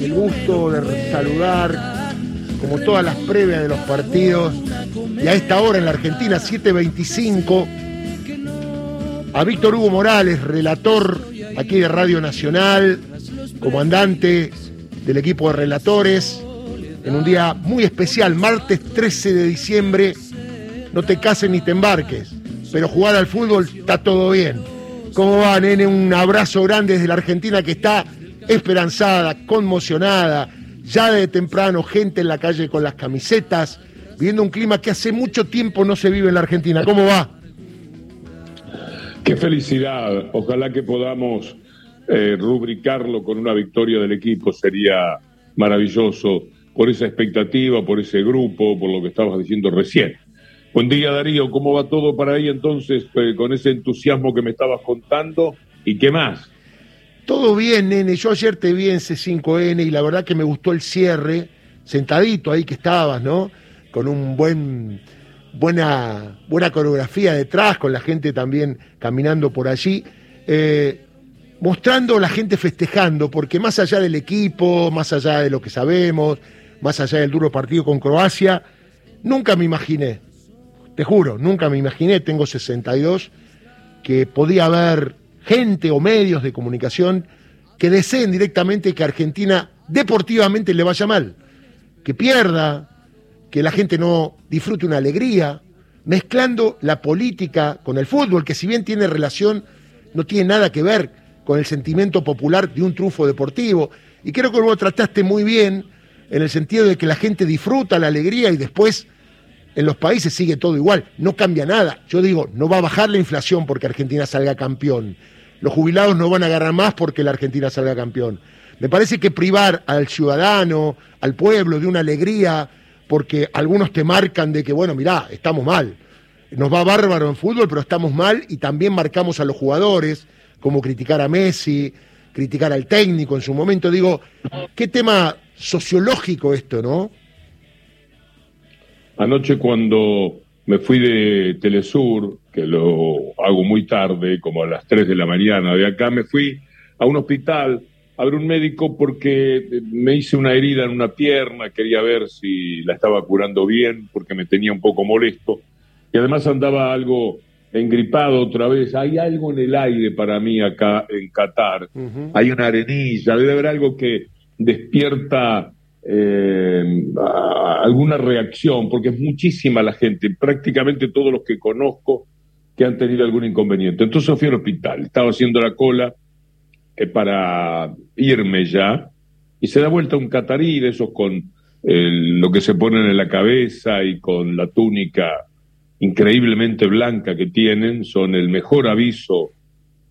el gusto de saludar, como todas las previas de los partidos, y a esta hora en la Argentina, 7.25, a Víctor Hugo Morales, relator aquí de Radio Nacional, comandante del equipo de relatores, en un día muy especial, martes 13 de diciembre. No te cases ni te embarques, pero jugar al fútbol está todo bien. ¿Cómo va, nene? Un abrazo grande desde la Argentina que está esperanzada, conmocionada, ya de temprano, gente en la calle con las camisetas, viendo un clima que hace mucho tiempo no se vive en la Argentina. ¿Cómo va? Qué felicidad. Ojalá que podamos eh, rubricarlo con una victoria del equipo. Sería maravilloso por esa expectativa, por ese grupo, por lo que estabas diciendo recién. Buen día Darío, ¿cómo va todo para ahí entonces eh, con ese entusiasmo que me estabas contando? ¿Y qué más? Todo bien, nene. Yo ayer te vi en C5N y la verdad que me gustó el cierre, sentadito ahí que estabas, ¿no? Con un buen buena, buena coreografía detrás, con la gente también caminando por allí, eh, mostrando la gente festejando, porque más allá del equipo, más allá de lo que sabemos, más allá del duro partido con Croacia, nunca me imaginé, te juro, nunca me imaginé, tengo 62, que podía haber gente o medios de comunicación que deseen directamente que Argentina deportivamente le vaya mal, que pierda, que la gente no disfrute una alegría, mezclando la política con el fútbol, que si bien tiene relación, no tiene nada que ver con el sentimiento popular de un trufo deportivo. Y creo que vos trataste muy bien en el sentido de que la gente disfruta la alegría y después en los países sigue todo igual, no cambia nada. Yo digo, no va a bajar la inflación porque Argentina salga campeón. Los jubilados no van a ganar más porque la Argentina salga campeón. Me parece que privar al ciudadano, al pueblo de una alegría porque algunos te marcan de que, bueno, mirá, estamos mal. Nos va bárbaro en fútbol, pero estamos mal y también marcamos a los jugadores, como criticar a Messi, criticar al técnico en su momento. Digo, qué tema sociológico esto, ¿no? Anoche cuando me fui de Telesur, que lo hago muy tarde, como a las 3 de la mañana de acá, me fui a un hospital a un médico porque me hice una herida en una pierna, quería ver si la estaba curando bien porque me tenía un poco molesto y además andaba algo engripado otra vez. Hay algo en el aire para mí acá en Qatar. Hay una arenilla, debe haber algo que despierta eh, alguna reacción, porque es muchísima la gente, prácticamente todos los que conozco que han tenido algún inconveniente. Entonces fui al hospital, estaba haciendo la cola eh, para irme ya, y se da vuelta un catarí de esos con lo que se ponen en la cabeza y con la túnica increíblemente blanca que tienen, son el mejor aviso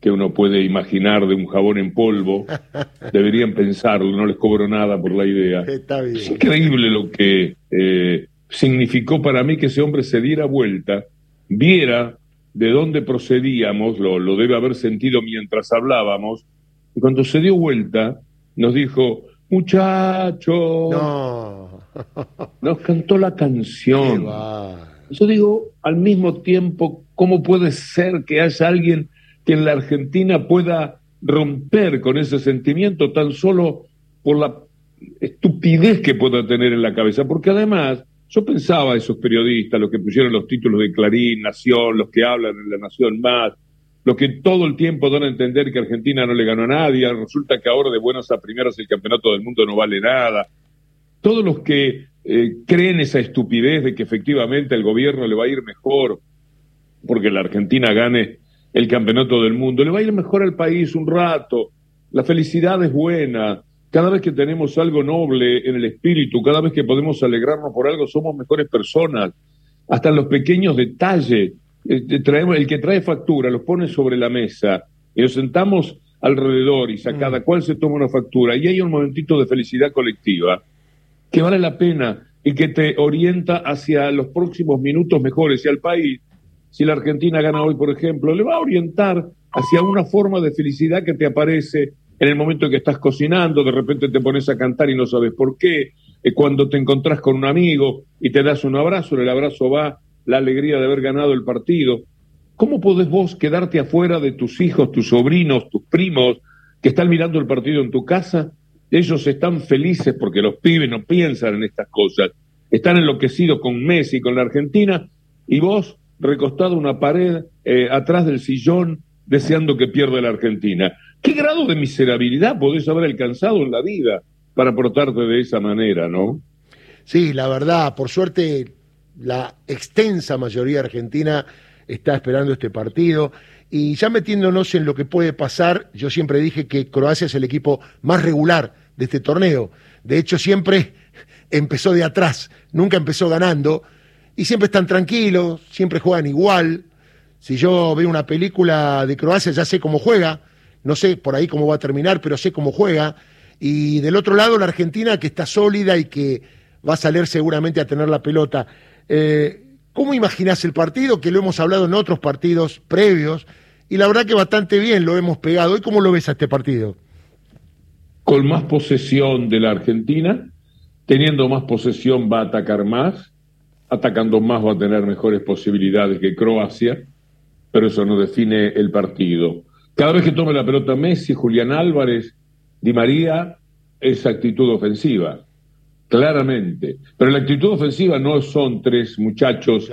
que uno puede imaginar de un jabón en polvo. Deberían pensarlo, no les cobro nada por la idea. Es increíble lo que eh, significó para mí que ese hombre se diera vuelta, viera de dónde procedíamos, lo, lo debe haber sentido mientras hablábamos, y cuando se dio vuelta, nos dijo, muchacho, nos cantó la canción. Yo digo, al mismo tiempo, ¿cómo puede ser que haya alguien que en la Argentina pueda romper con ese sentimiento tan solo por la estupidez que pueda tener en la cabeza? Porque además, yo pensaba esos periodistas, los que pusieron los títulos de Clarín, Nación, los que hablan en la Nación Más, lo que todo el tiempo dan a entender que Argentina no le ganó a nadie, resulta que ahora de buenas a primeras el campeonato del mundo no vale nada. Todos los que eh, creen esa estupidez de que efectivamente el gobierno le va a ir mejor porque la Argentina gane el campeonato del mundo, le va a ir mejor al país un rato, la felicidad es buena, cada vez que tenemos algo noble en el espíritu, cada vez que podemos alegrarnos por algo, somos mejores personas, hasta en los pequeños detalles eh, traemos, el que trae factura los pone sobre la mesa. Y nos sentamos alrededor y cada mm. cual se toma una factura. Y hay un momentito de felicidad colectiva que vale la pena y que te orienta hacia los próximos minutos mejores y al país. Si la Argentina gana hoy, por ejemplo, le va a orientar hacia una forma de felicidad que te aparece en el momento en que estás cocinando, de repente te pones a cantar y no sabes por qué, eh, cuando te encontrás con un amigo y te das un abrazo, el abrazo va la alegría de haber ganado el partido. ¿Cómo podés vos quedarte afuera de tus hijos, tus sobrinos, tus primos, que están mirando el partido en tu casa ellos están felices porque los pibes no piensan en estas cosas, están enloquecidos con Messi, con la Argentina, y vos recostado una pared eh, atrás del sillón deseando que pierda la Argentina. ¿Qué grado de miserabilidad podés haber alcanzado en la vida para portarte de esa manera, no? Sí, la verdad, por suerte la extensa mayoría argentina está esperando este partido. Y ya metiéndonos en lo que puede pasar, yo siempre dije que Croacia es el equipo más regular de este torneo. De hecho, siempre empezó de atrás, nunca empezó ganando. Y siempre están tranquilos, siempre juegan igual. Si yo veo una película de Croacia, ya sé cómo juega. No sé por ahí cómo va a terminar, pero sé cómo juega. Y del otro lado, la Argentina, que está sólida y que va a salir seguramente a tener la pelota. Eh, ¿Cómo imaginás el partido? Que lo hemos hablado en otros partidos previos y la verdad que bastante bien lo hemos pegado. ¿Y cómo lo ves a este partido? Con más posesión de la Argentina, teniendo más posesión va a atacar más, atacando más va a tener mejores posibilidades que Croacia, pero eso no define el partido. Cada vez que tome la pelota Messi, Julián Álvarez, Di María, es actitud ofensiva claramente. Pero la actitud ofensiva no son tres muchachos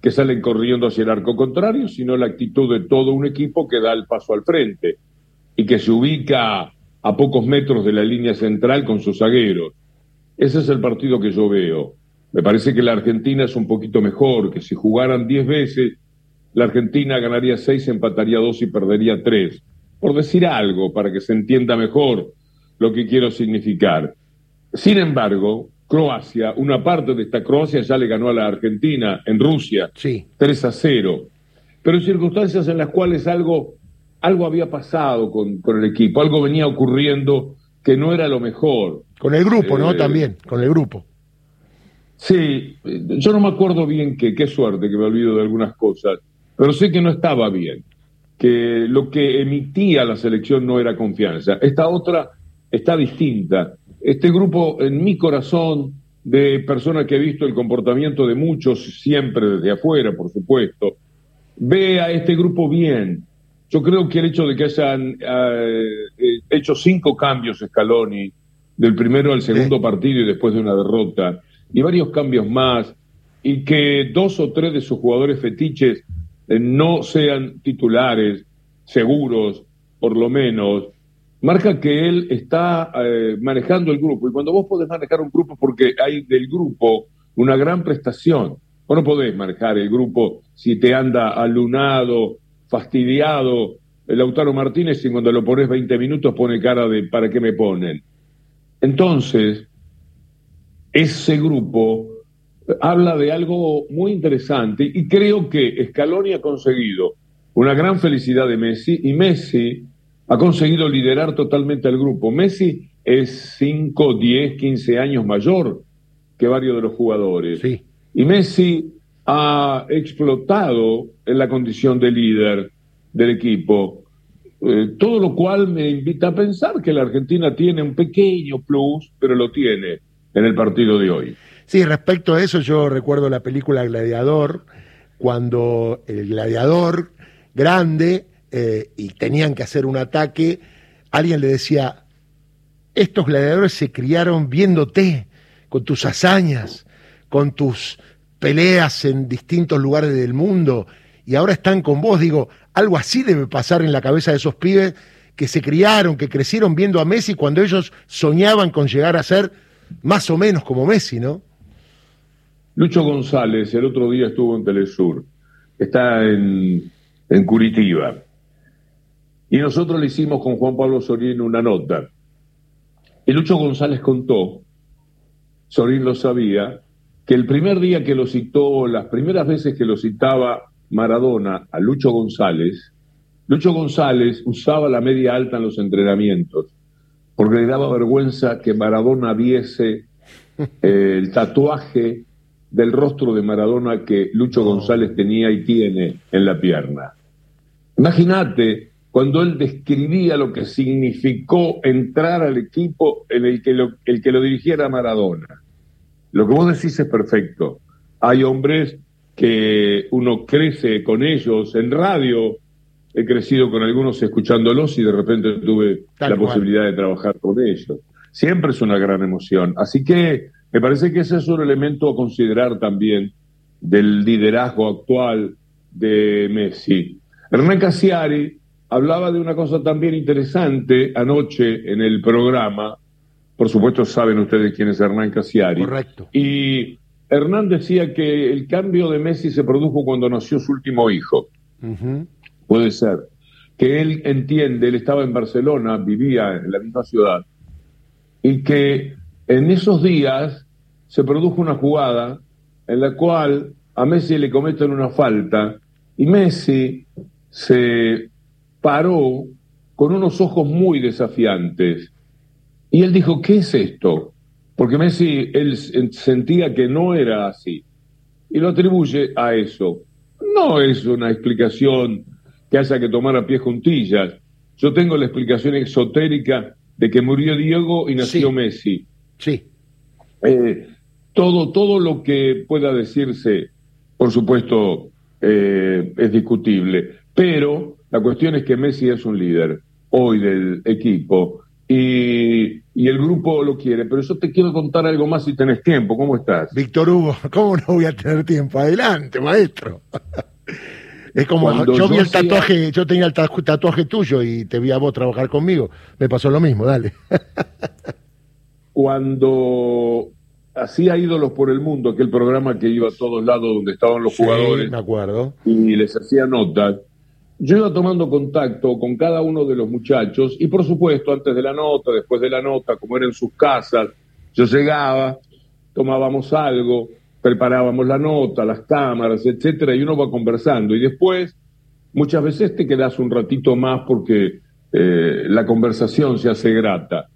que salen corriendo hacia el arco contrario, sino la actitud de todo un equipo que da el paso al frente y que se ubica a pocos metros de la línea central con sus zagueros. Ese es el partido que yo veo. Me parece que la Argentina es un poquito mejor, que si jugaran diez veces, la Argentina ganaría seis, empataría dos y perdería tres. Por decir algo, para que se entienda mejor lo que quiero significar. Sin embargo, Croacia, una parte de esta Croacia ya le ganó a la Argentina en Rusia, sí. 3 a 0. Pero en circunstancias en las cuales algo, algo había pasado con, el equipo, algo venía ocurriendo que no era lo mejor. Con el grupo, ¿no? Eh, También, con el grupo. Sí, yo no me acuerdo bien que, qué suerte que me olvido de algunas cosas, pero sé que no estaba bien, que lo que emitía la selección no era confianza. Esta otra está distinta este grupo, en mi corazón, de personas que he visto el comportamiento de muchos, siempre desde afuera, por supuesto, ve a este grupo bien. Yo creo que el hecho de que hayan eh, eh, hecho cinco cambios Scaloni, del primero al segundo partido y después de una derrota, y varios cambios más, y que dos o tres de sus jugadores fetiches eh, no sean titulares, seguros, por lo menos, marca que él está eh, manejando el grupo. Y cuando vos podés manejar un grupo, porque hay del grupo una gran prestación, vos no podés manejar el grupo si te anda alunado, fastidiado. El Lautaro Martínez, y cuando lo pones 20 minutos, pone cara de ¿para qué me ponen? Entonces, ese grupo habla de algo muy interesante y creo que Scaloni ha conseguido una gran felicidad de Messi y Messi ha conseguido liderar totalmente al grupo. Messi es 5, 10, 15 años mayor que varios de los jugadores. Sí. Y Messi ha explotado en la condición de líder del equipo. Eh, todo lo cual me invita a pensar que la Argentina tiene un pequeño plus, pero lo tiene en el partido de hoy. Sí, respecto a eso, yo recuerdo la película Gladiador, cuando el gladiador grande eh, y tenían que hacer un ataque, alguien le decía, estos gladiadores se criaron viéndote, con tus hazañas, con tus peleas en distintos lugares del mundo, y ahora están con vos. Digo, algo así debe pasar en la cabeza de esos pibes que se criaron, que crecieron viendo a Messi cuando ellos soñaban con llegar a ser más o menos como Messi, ¿no? Lucho González el otro día estuvo en Telesur, está en, en Curitiba. Y nosotros le hicimos con Juan Pablo Sorín una nota. Y Lucho González contó, Sorín lo sabía, que el primer día que lo citó, las primeras veces que lo citaba Maradona a Lucho González, Lucho González usaba la media alta en los entrenamientos, porque le daba vergüenza que Maradona viese eh, el tatuaje del rostro de Maradona que Lucho González tenía y tiene en la pierna. Imagínate cuando él describía lo que significó entrar al equipo en el que lo, el que lo dirigiera Maradona. Lo que vos decís es perfecto. Hay hombres que uno crece con ellos en radio, he crecido con algunos escuchándolos y de repente tuve la posibilidad de trabajar con ellos. siempre es una gran emoción. Así que me parece que ese es un elemento a considerar también del liderazgo actual de Messi. Hernán Casiari hablaba de una cosa también interesante anoche en el programa. Por supuesto saben ustedes quién es Hernán Casiari. Correcto. Y Hernán decía que el cambio de Messi se produjo cuando nació su último hijo. Puede ser. Que él entiende, él estaba en Barcelona, vivía en la misma ciudad, y que en esos días se produjo una jugada en la cual a Messi le cometen una falta y Messi se paró con unos ojos muy desafiantes y él dijo, ¿qué es esto? Porque Messi, él sentía que no era así y lo atribuye a eso. No es una explicación que haya que tomar a pie juntillas. Yo tengo la explicación exotérica de que murió Diego y nació Messi. Sí. Eh, todo, todo lo que pueda decirse, por supuesto, eh, es discutible. Pero la cuestión es que Messi es un líder hoy del equipo y, y, el grupo lo quiere. Pero yo te quiero contar algo más si tenés tiempo. ¿Cómo estás? Víctor Hugo, ¿cómo no voy a tener tiempo? Adelante, maestro. Es como yo vi el tatuaje, yo tenía el tatuaje tuyo y te vi a vos trabajar conmigo. Me pasó lo mismo, dale. Cuando hacía ídolos por el mundo, aquel programa que iba a todos lados donde estaban los jugadores. Me acuerdo. Y les hacía notas. Yo iba tomando contacto con cada uno de los muchachos y por supuesto antes de la nota, después de la nota, como era en sus casas, yo llegaba, tomábamos algo, preparábamos la nota, las cámaras, etcétera, y uno va conversando. Y después, muchas veces te quedas un ratito más porque eh, la conversación se hace grata.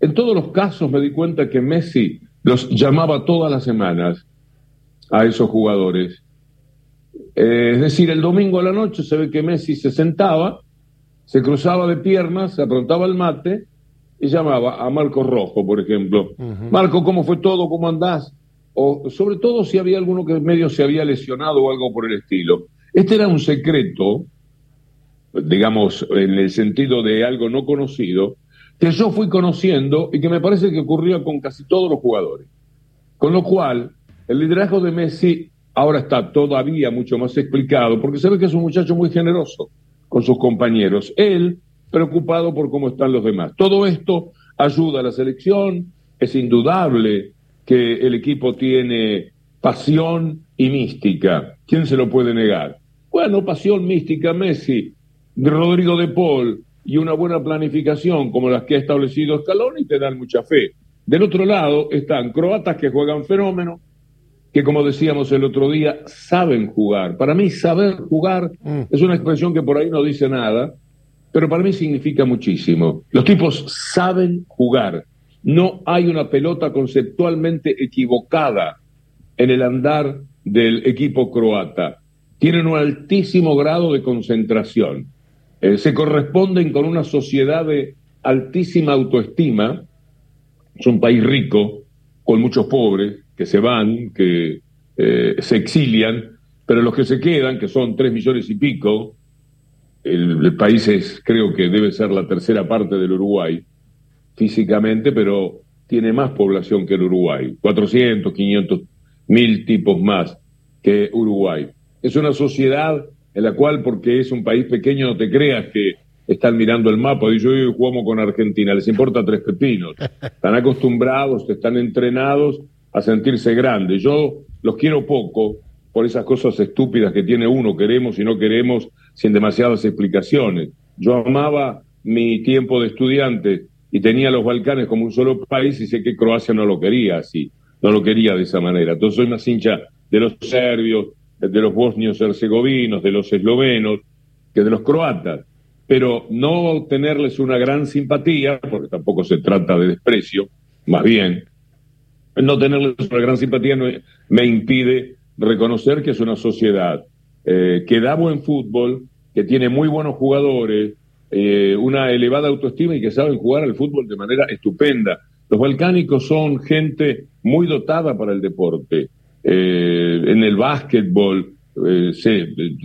En todos los casos me di cuenta que Messi los llamaba todas las semanas a esos jugadores. Eh, es decir, el domingo a la noche se ve que Messi se sentaba, se cruzaba de piernas, se aprontaba el mate y llamaba a Marco Rojo, por ejemplo. Marco, ¿cómo fue todo? ¿Cómo andás? O sobre todo si había alguno que medio se había lesionado o algo por el estilo. Este era un secreto, digamos, en el sentido de algo no conocido, que yo fui conociendo y que me parece que ocurría con casi todos los jugadores. Con lo cual, el liderazgo de Messi ahora está todavía mucho más explicado, porque se ve que es un muchacho muy generoso con sus compañeros. Él preocupado por cómo están los demás. Todo esto ayuda a la selección, es indudable que el equipo tiene pasión y mística. ¿Quién se lo puede negar? Bueno, pasión mística, Messi, Rodrigo de Paul, y una buena planificación como las que ha establecido Scaloni te dan mucha fe. Del otro lado están croatas que juegan fenómeno, que como decíamos el otro día, saben jugar. Para mí saber jugar mm. es una expresión que por ahí no dice nada, pero para mí significa muchísimo. Los tipos saben jugar. No hay una pelota conceptualmente equivocada en el andar del equipo croata. Tienen un altísimo grado de concentración. Eh, se corresponden con una sociedad de altísima autoestima. Es un país rico, con muchos pobres, que se van, que eh, se exilian, pero los que se quedan, que son tres millones y pico, el, el, país es, creo que debe ser la tercera parte del Uruguay, físicamente, pero tiene más población que el Uruguay, 400, 500 mil tipos más que Uruguay. Es una sociedad en la cual, porque es un país pequeño, no te creas que están mirando el mapa y yo jugamos con Argentina, les importa tres pepinos. Están acostumbrados, están entrenados a sentirse grandes. Yo los quiero poco por esas cosas estúpidas que tiene uno, queremos y no queremos, sin demasiadas explicaciones. Yo amaba mi tiempo de estudiante y tenía los Balcanes como un solo país y sé que Croacia no lo quería así, no lo quería de esa manera. Entonces soy más hincha de los serbios, de los bosnios herzegovinos, de los eslovenos, que de los croatas. Pero no tenerles una gran simpatía, porque tampoco se trata de desprecio, más bien, no tenerles una gran simpatía me impide reconocer que es una sociedad eh, que da buen fútbol, que tiene muy buenos jugadores, eh, una elevada autoestima y que saben jugar al fútbol de manera estupenda. Los balcánicos son gente muy dotada para el deporte. Eh, en el básquetbol, eh,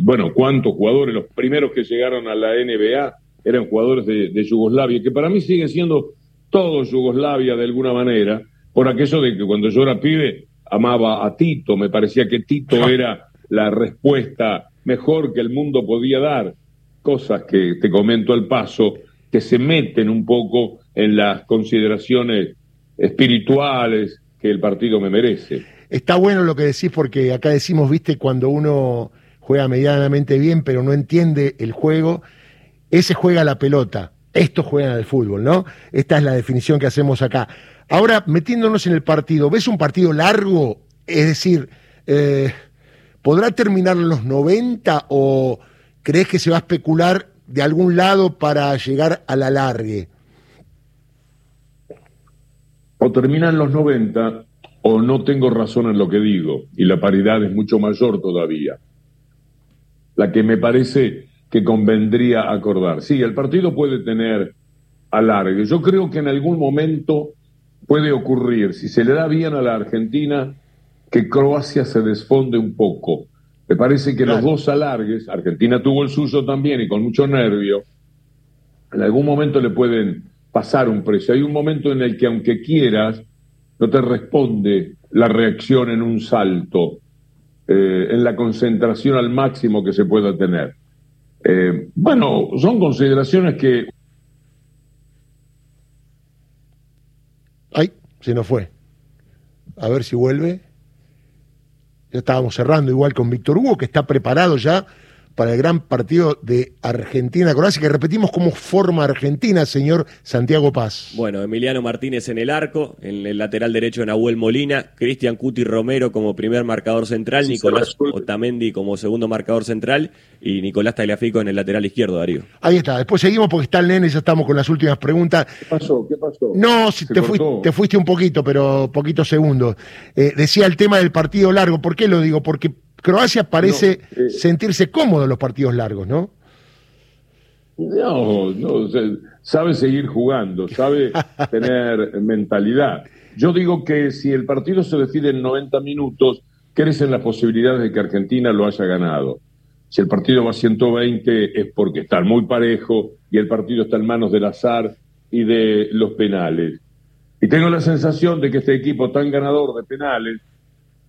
bueno, cuántos jugadores, los primeros que llegaron a la NBA eran jugadores de, Yugoslavia, que para mí sigue siendo todo Yugoslavia de alguna manera, por aquello de que cuando yo era pibe amaba a Tito, me parecía que Tito era la respuesta mejor que el mundo podía dar, cosas que te comento al paso, que se meten un poco en las consideraciones espirituales que el partido me merece. Está bueno lo que decís porque acá decimos, viste, cuando uno juega medianamente bien pero no entiende el juego, ese juega la pelota, estos juegan al fútbol, ¿no? Esta es la definición que hacemos acá. Ahora, metiéndonos en el partido, ¿ves un partido largo? Es decir, eh, ¿podrá terminar en los 90 o crees que se va a especular de algún lado para llegar a la largue? O termina en los 90 o no tengo razón en lo que digo y la paridad es mucho mayor todavía. La que me parece que convendría acordar. Sí, el partido puede tener alargue. Yo creo que en algún momento puede ocurrir, si se le da bien a la Argentina, que Croacia se desfonde un poco. Me parece que los dos alargues, Argentina tuvo el suyo también y con mucho nervio, en algún momento le pueden pasar un precio. Hay un momento en el que aunque quieras, no te responde la reacción en un salto, eh, en la concentración al máximo que se pueda tener. Eh, bueno, son consideraciones que... Ay, se nos fue. A ver si vuelve. Estábamos cerrando igual con Víctor Hugo, que está preparado ya para el gran partido de Argentina-Croacia, que repetimos cómo forma Argentina, señor Santiago Paz. Bueno, Emiliano Martínez en el arco, en el lateral derecho Nahuel Molina, Cristian Cuti Romero como primer marcador central, Nicolás Otamendi como segundo marcador central y Nicolás Tagliafico en el lateral izquierdo, Darío. Ahí está, después seguimos porque está el nene, ya estamos con las últimas preguntas. ¿Qué pasó? ¿Qué pasó? No, si te, te, fuiste un poquito, pero poquitos segundos. Eh, decía el tema del partido largo, ¿por qué lo digo? Porque Croacia parece eh, sentirse cómodo en los partidos largos, ¿no? No, no, sabe seguir jugando, sabe tener mentalidad. Yo digo que si el partido se decide en 90 minutos, crecen las posibilidades de que Argentina lo haya ganado. Si el partido va a 120 es porque está muy parejo y el partido está en manos del azar y de los penales. Y tengo la sensación de que este equipo tan ganador de penales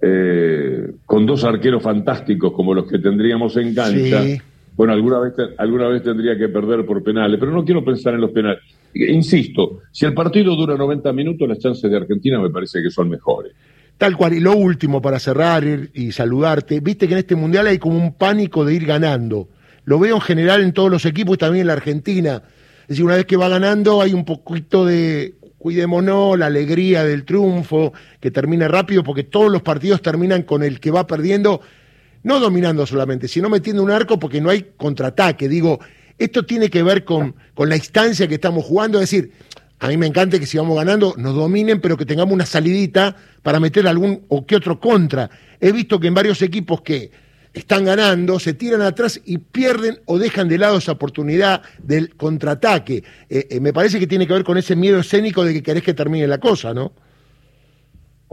eh, con dos arqueros fantásticos como los que tendríamos en cancha, bueno, alguna vez, alguna vez tendría que perder por penales, pero no quiero pensar en los penales. Insisto, si el partido dura 90 minutos, las chances de Argentina me parece que son mejores. Tal cual, y lo último para cerrar y saludarte, viste que en este mundial hay como un pánico de ir ganando. Lo veo en general en todos los equipos y también en la Argentina. Es decir, una vez que va ganando hay un poquito de cuidémonos, la alegría del triunfo, que termine rápido, porque todos los partidos terminan con el que va perdiendo, no dominando solamente, sino metiendo un arco porque no hay contraataque. Digo, esto tiene que ver con, con la instancia que estamos jugando, es decir, a mí me encanta que si vamos ganando nos dominen, pero que tengamos una salidita para meter algún o que otro contra. He visto que en varios equipos que están ganando, se tiran atrás y pierden o dejan de lado esa oportunidad del contraataque. Eh, eh, me parece que tiene que ver con ese miedo escénico de que querés que termine la cosa, ¿no?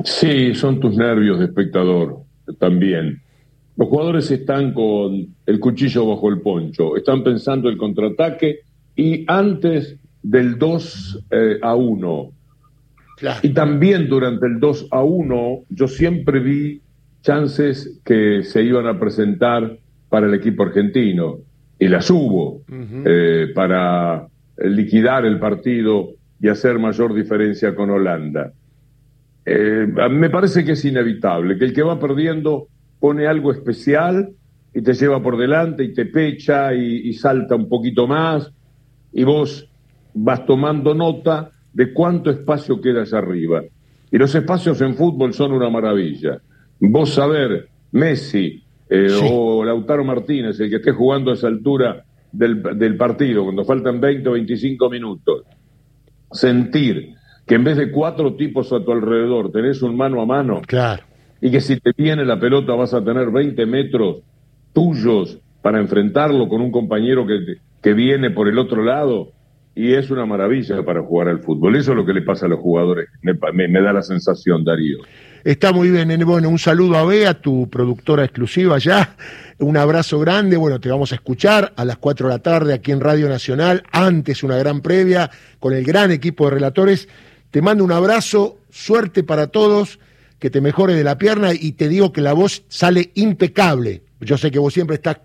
Sí, son tus nervios de espectador también. Los jugadores están con el cuchillo bajo el poncho, están pensando el contraataque y antes del 2 eh, a 1. Y también durante el 2 a 1 yo siempre vi chances que se iban a presentar para el equipo argentino, y las hubo, eh, para liquidar el partido y hacer mayor diferencia con Holanda. Eh, me parece que es inevitable, que el que va perdiendo pone algo especial y te lleva por delante y te pecha y, y salta un poquito más y vos vas tomando nota de cuánto espacio queda allá arriba. Y los espacios en fútbol son una maravilla vos saber, Messi eh, o Lautaro Martínez, el que esté jugando a esa altura del, del partido, cuando faltan 20 o 25 minutos, sentir que en vez de cuatro tipos a tu alrededor tenés un mano a mano, claro. y que si te viene la pelota vas a tener 20 metros tuyos para enfrentarlo con un compañero que, que viene por el otro lado, y es una maravilla para jugar al fútbol. Eso es lo que le pasa a los jugadores, me, me da la sensación, Darío. Está muy bien. Bueno, un saludo a Bea, tu productora exclusiva ya. Un abrazo grande. Bueno, te vamos a escuchar a las 4 de la tarde aquí en Radio Nacional. Antes una gran previa con el gran equipo de relatores. Te mando un abrazo, suerte para todos, que te mejore de la pierna y te digo que la voz sale impecable. Yo sé que vos siempre estás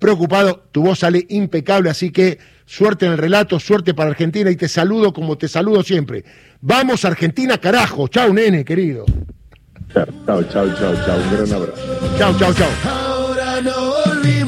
preocupado, tu voz sale impecable, así que suerte en el relato, suerte para Argentina y te saludo como te saludo siempre. Vamos Argentina, carajo. Chao, nene, querido. Chao, chao, chao, chao. Un gran abrazo. Chao, chao, chao.